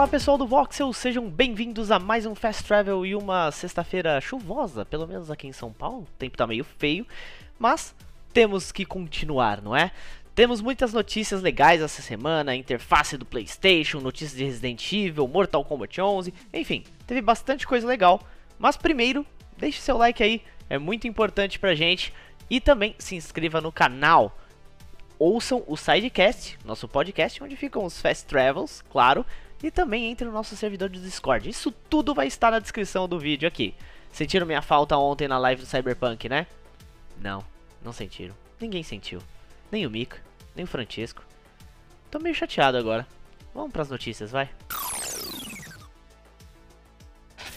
Fala pessoal do Voxel, sejam bem-vindos a mais um Fast Travel e uma sexta-feira chuvosa, pelo menos aqui em São Paulo. O tempo tá meio feio, mas temos que continuar, não é? Temos muitas notícias legais essa semana, interface do PlayStation, notícias de Resident Evil, Mortal Kombat 11, enfim, teve bastante coisa legal. Mas primeiro, deixe seu like aí, é muito importante pra gente. E também se inscreva no canal. Ouçam o Sidecast, nosso podcast, onde ficam os Fast Travels, claro e também entre no nosso servidor do Discord. Isso tudo vai estar na descrição do vídeo aqui. Sentiram minha falta ontem na live do Cyberpunk, né? Não, não sentiram. Ninguém sentiu. Nem o Mika, nem o Francisco. Tô meio chateado agora. Vamos para as notícias, vai.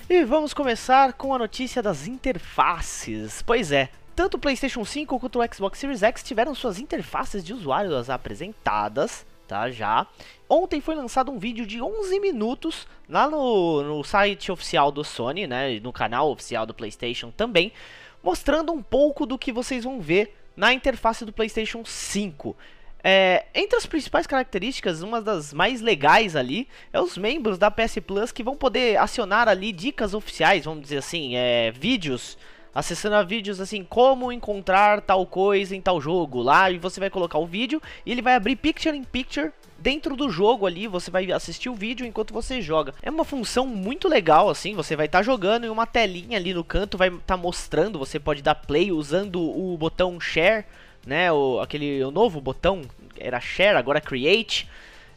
E vamos começar com a notícia das interfaces. Pois é, tanto o PlayStation 5 quanto o Xbox Series X tiveram suas interfaces de usuários apresentadas tá? Já. Ontem foi lançado um vídeo de 11 minutos lá no, no site oficial do Sony, né? No canal oficial do PlayStation também, mostrando um pouco do que vocês vão ver na interface do PlayStation 5. É, entre as principais características, uma das mais legais ali é os membros da PS Plus que vão poder acionar ali dicas oficiais, vamos dizer assim, é, vídeos acessando a vídeos assim, como encontrar tal coisa em tal jogo lá, e você vai colocar o vídeo e ele vai abrir picture in picture dentro do jogo ali, você vai assistir o vídeo enquanto você joga. É uma função muito legal assim, você vai estar tá jogando e uma telinha ali no canto vai estar tá mostrando, você pode dar play usando o botão share, né, o aquele o novo botão era share, agora create.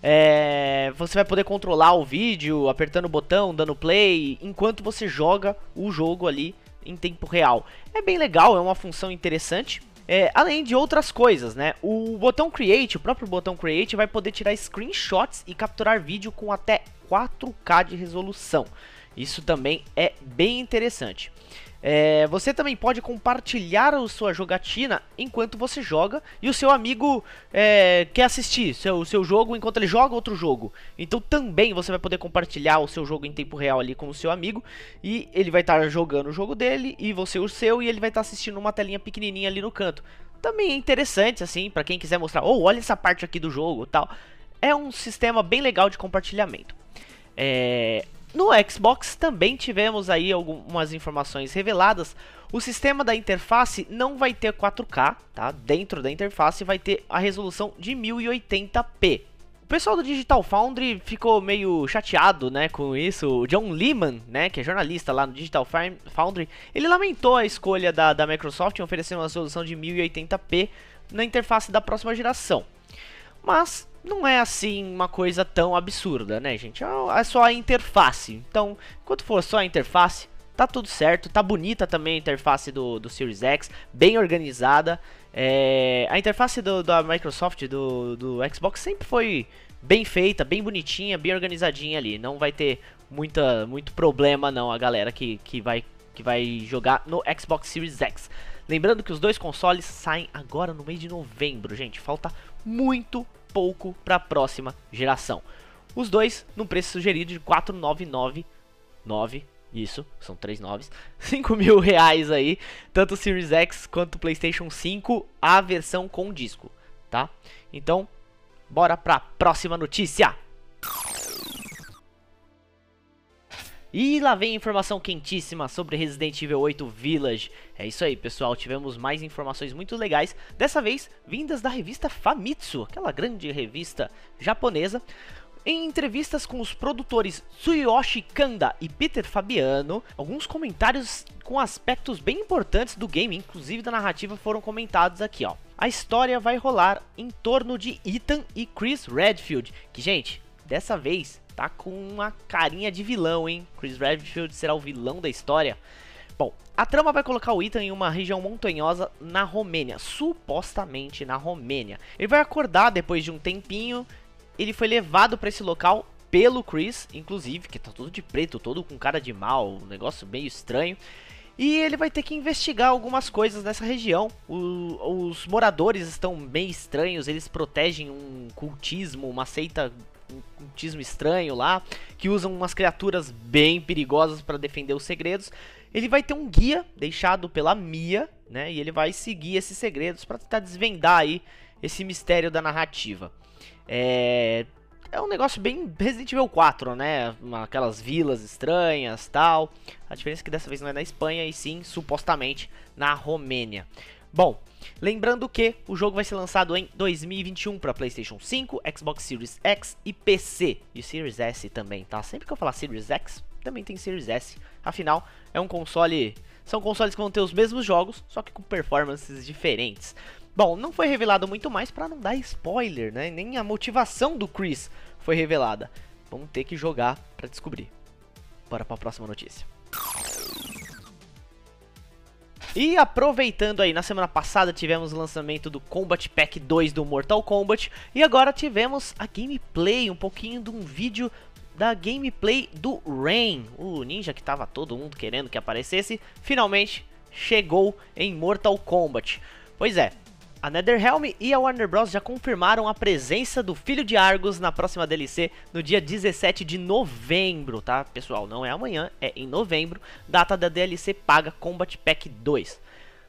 É, você vai poder controlar o vídeo apertando o botão, dando play, enquanto você joga o jogo ali em tempo real. É bem legal, é uma função interessante. É, além de outras coisas, né? O botão Create, o próprio botão Create, vai poder tirar screenshots e capturar vídeo com até 4K de resolução. Isso também é bem interessante. É, você também pode compartilhar a sua jogatina enquanto você joga e o seu amigo é, quer assistir seu, seu jogo enquanto ele joga outro jogo. Então também você vai poder compartilhar o seu jogo em tempo real ali com o seu amigo e ele vai estar tá jogando o jogo dele e você o seu e ele vai estar tá assistindo uma telinha pequenininha ali no canto. Também é interessante assim para quem quiser mostrar, oh, olha essa parte aqui do jogo, tal. É um sistema bem legal de compartilhamento. É, no Xbox também tivemos aí algumas informações reveladas. O sistema da interface não vai ter 4K, tá? Dentro da interface vai ter a resolução de 1080p. O pessoal do Digital Foundry ficou meio chateado, né, com isso. O John Lehman, né, que é jornalista lá no Digital Foundry, ele lamentou a escolha da, da Microsoft em oferecer uma resolução de 1080p na interface da próxima geração. Mas não é assim uma coisa tão absurda, né, gente? É, é só a interface. Então, enquanto for só a interface, tá tudo certo. Tá bonita também a interface do, do Series X, bem organizada. É, a interface do, da Microsoft, do, do Xbox, sempre foi bem feita, bem bonitinha, bem organizadinha ali. Não vai ter muita, muito problema não a galera que, que, vai, que vai jogar no Xbox Series X. Lembrando que os dois consoles saem agora no mês de novembro, gente. Falta muito pouco para a próxima geração. Os dois no preço sugerido de 4,999. Isso, são três noves. 5 mil reais aí, tanto o Series X quanto o PlayStation 5, a versão com disco, tá? Então, bora para a próxima notícia. E lá vem informação quentíssima sobre Resident Evil 8 Village. É isso aí, pessoal. Tivemos mais informações muito legais, dessa vez vindas da revista Famitsu, aquela grande revista japonesa. Em entrevistas com os produtores Tsuyoshi Kanda e Peter Fabiano, alguns comentários com aspectos bem importantes do game, inclusive da narrativa, foram comentados aqui, ó. A história vai rolar em torno de Ethan e Chris Redfield, que, gente, dessa vez tá com uma carinha de vilão, hein? Chris Redfield será o vilão da história. Bom, a trama vai colocar o Ethan em uma região montanhosa na Romênia, supostamente na Romênia. Ele vai acordar depois de um tempinho, ele foi levado para esse local pelo Chris, inclusive, que tá todo de preto, todo com cara de mal, um negócio meio estranho. E ele vai ter que investigar algumas coisas nessa região. O, os moradores estão meio estranhos, eles protegem um cultismo, uma seita, um cultismo estranho lá, que usam umas criaturas bem perigosas para defender os segredos. Ele vai ter um guia deixado pela Mia, né? E ele vai seguir esses segredos para tentar desvendar aí esse mistério da narrativa. É, é um negócio bem Resident Evil 4, né? Aquelas vilas estranhas tal. A diferença é que dessa vez não é na Espanha e sim, supostamente, na Romênia. Bom, lembrando que o jogo vai ser lançado em 2021 para PlayStation 5, Xbox Series X e PC. E Series S também, tá? Sempre que eu falar Series X, também tem Series S. Afinal, é um console. São consoles que vão ter os mesmos jogos, só que com performances diferentes. Bom, não foi revelado muito mais para não dar spoiler, né? Nem a motivação do Chris foi revelada. Vamos ter que jogar para descobrir. Bora para a próxima notícia. E aproveitando aí, na semana passada tivemos o lançamento do Combat Pack 2 do Mortal Kombat e agora tivemos a gameplay, um pouquinho de um vídeo da gameplay do Rain, o ninja que tava todo mundo querendo que aparecesse, finalmente chegou em Mortal Kombat. Pois é, a NetherRealm e a Warner Bros. já confirmaram a presença do Filho de Argus na próxima DLC no dia 17 de novembro, tá? Pessoal, não é amanhã, é em novembro, data da DLC paga Combat Pack 2.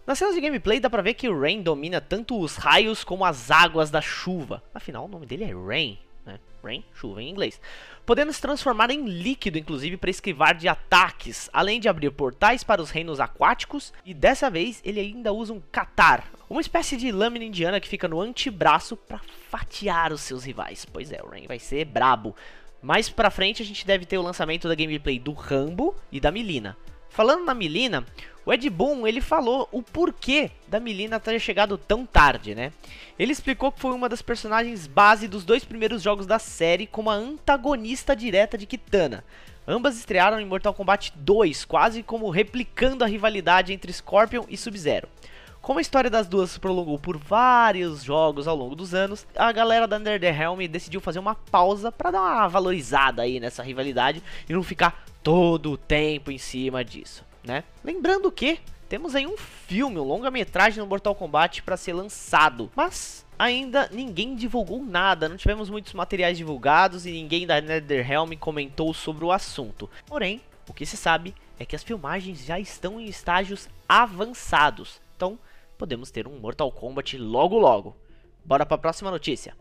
Nas cenas de gameplay dá pra ver que o Rain domina tanto os raios como as águas da chuva. Afinal, o nome dele é Rain, né? Rain, chuva em inglês. Podendo se transformar em líquido, inclusive, para esquivar de ataques, além de abrir portais para os reinos aquáticos, e dessa vez ele ainda usa um Katar, uma espécie de lâmina indiana que fica no antebraço para fatiar os seus rivais. Pois é, o Rain vai ser brabo. Mais pra frente a gente deve ter o lançamento da gameplay do Rambo e da Milina. Falando na Milina, o Ed Boon ele falou o porquê da Milina ter chegado tão tarde, né? Ele explicou que foi uma das personagens base dos dois primeiros jogos da série como a antagonista direta de Kitana. Ambas estrearam em Mortal Kombat 2, quase como replicando a rivalidade entre Scorpion e Sub-Zero. Como a história das duas se prolongou por vários jogos ao longo dos anos, a galera da NetherRealm decidiu fazer uma pausa para dar uma valorizada aí nessa rivalidade e não ficar todo o tempo em cima disso, né? Lembrando que temos aí um filme, um longa-metragem no Mortal Kombat para ser lançado, mas ainda ninguém divulgou nada, não tivemos muitos materiais divulgados e ninguém da NetherRealm comentou sobre o assunto. Porém, o que se sabe é que as filmagens já estão em estágios avançados. Então, podemos ter um Mortal Kombat logo logo. Bora para a próxima notícia.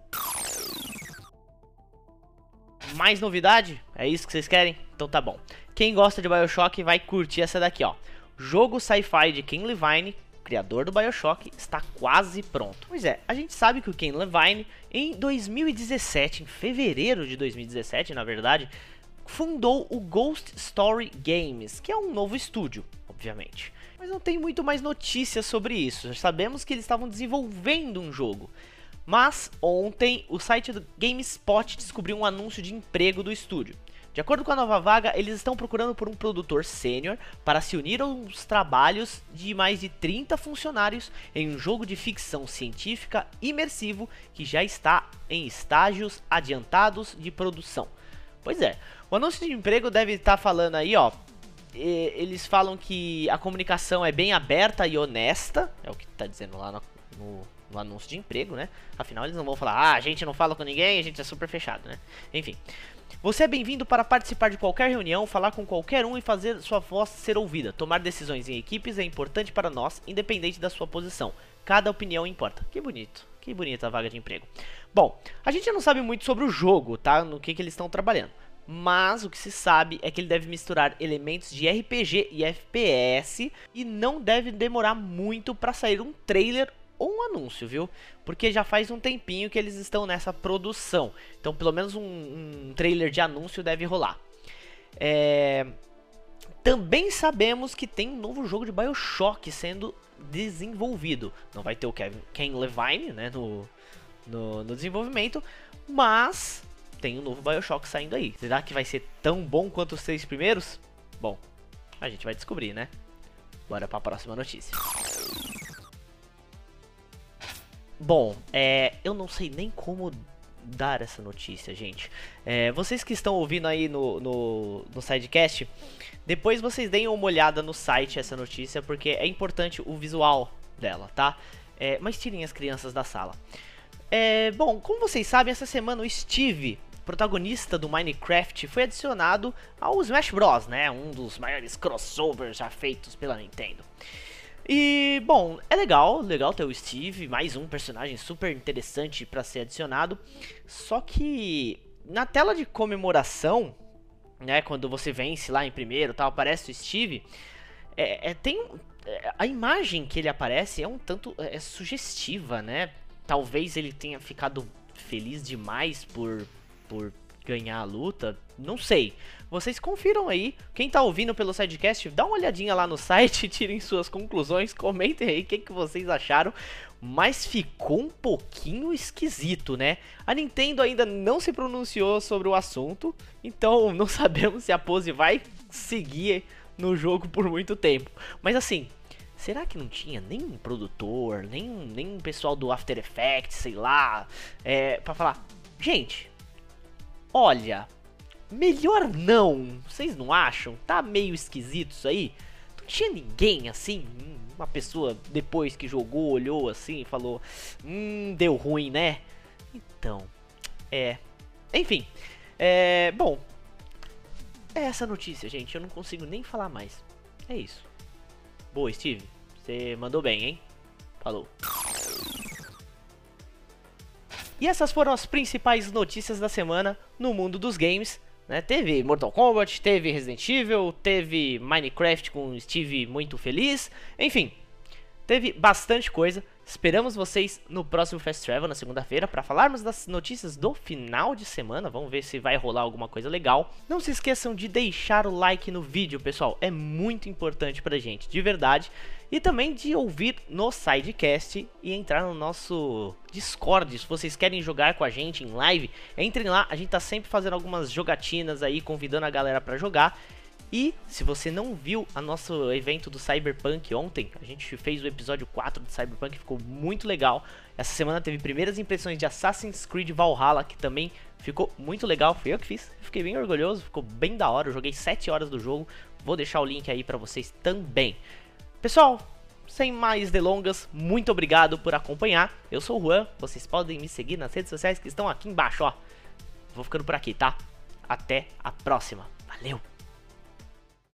Mais novidade? É isso que vocês querem? Então tá bom. Quem gosta de BioShock vai curtir essa daqui, ó. Jogo sci-fi de Ken Levine, criador do BioShock, está quase pronto. Pois é, a gente sabe que o Ken Levine, em 2017, em fevereiro de 2017, na verdade, fundou o Ghost Story Games, que é um novo estúdio, obviamente. Mas não tem muito mais notícias sobre isso. Já sabemos que eles estavam desenvolvendo um jogo. Mas ontem o site do GameSpot descobriu um anúncio de emprego do estúdio. De acordo com a nova vaga, eles estão procurando por um produtor sênior para se unir aos trabalhos de mais de 30 funcionários em um jogo de ficção científica imersivo que já está em estágios adiantados de produção. Pois é, o anúncio de emprego deve estar falando aí, ó, eles falam que a comunicação é bem aberta e honesta, é o que está dizendo lá no, no, no, anúncio de emprego, né? Afinal, eles não vão falar, ah, a gente não fala com ninguém, a gente é super fechado, né? Enfim. Você é bem-vindo para participar de qualquer reunião, falar com qualquer um e fazer sua voz ser ouvida. Tomar decisões em equipes é importante para nós, independente da sua posição. Cada opinião importa. Que bonito. Que bonita a vaga de emprego. Bom, a gente não sabe muito sobre o jogo, tá? No que, que eles estão trabalhando mas o que se sabe é que ele deve misturar elementos de RPG e FPS e não deve demorar muito para sair um trailer um anúncio, viu? Porque já faz um tempinho que eles estão nessa produção, então pelo menos um, um trailer de anúncio deve rolar. É... Também sabemos que tem um novo jogo de Bioshock sendo desenvolvido. Não vai ter o Kevin, Ken Levine né, no, no, no desenvolvimento, mas tem um novo Bioshock saindo aí. Será que vai ser tão bom quanto os três primeiros? Bom, a gente vai descobrir, né? Bora para a próxima notícia. Bom, é, eu não sei nem como dar essa notícia, gente. É, vocês que estão ouvindo aí no, no, no sidecast, depois vocês deem uma olhada no site essa notícia, porque é importante o visual dela, tá? É, mas tirem as crianças da sala. É, bom, como vocês sabem, essa semana o Steve, protagonista do Minecraft, foi adicionado ao Smash Bros, né? Um dos maiores crossovers já feitos pela Nintendo. E, bom, é legal, legal ter o Steve, mais um personagem super interessante para ser adicionado. Só que na tela de comemoração, né, quando você vence lá em primeiro, tal, aparece o Steve, é, é tem é, a imagem que ele aparece é um tanto é, sugestiva, né? Talvez ele tenha ficado feliz demais por por ganhar a luta, não sei. Vocês confiram aí. Quem tá ouvindo pelo sidecast, dá uma olhadinha lá no site, tirem suas conclusões, comentem aí o que, que vocês acharam. Mas ficou um pouquinho esquisito, né? A Nintendo ainda não se pronunciou sobre o assunto, então não sabemos se a pose vai seguir no jogo por muito tempo. Mas assim, será que não tinha nem um produtor, nem, um pessoal do After Effects, sei lá, é, pra falar, gente, olha, melhor não, vocês não acham? Tá meio esquisito isso aí? Não tinha ninguém assim, uma pessoa depois que jogou, olhou assim e falou, hum, deu ruim, né? Então, é, enfim, é, bom, é essa notícia, gente. Eu não consigo nem falar mais. É isso. Boa, Steve. Você mandou bem, hein? Falou. E essas foram as principais notícias da semana no mundo dos games. Né? Teve Mortal Kombat, teve Resident Evil, teve Minecraft com Steve muito feliz. Enfim, teve bastante coisa. Esperamos vocês no próximo Fast Travel, na segunda-feira, para falarmos das notícias do final de semana. Vamos ver se vai rolar alguma coisa legal. Não se esqueçam de deixar o like no vídeo, pessoal. É muito importante pra gente, de verdade. E também de ouvir no Sidecast e entrar no nosso Discord. Se vocês querem jogar com a gente em live, entrem lá. A gente tá sempre fazendo algumas jogatinas aí, convidando a galera para jogar. E se você não viu o nosso evento do Cyberpunk ontem, a gente fez o episódio 4 do Cyberpunk, ficou muito legal. Essa semana teve primeiras impressões de Assassin's Creed Valhalla, que também ficou muito legal. Fui eu que fiz, fiquei bem orgulhoso, ficou bem da hora. Eu joguei 7 horas do jogo, vou deixar o link aí pra vocês também. Pessoal, sem mais delongas, muito obrigado por acompanhar. Eu sou o Juan, vocês podem me seguir nas redes sociais que estão aqui embaixo, ó. Vou ficando por aqui, tá? Até a próxima. Valeu!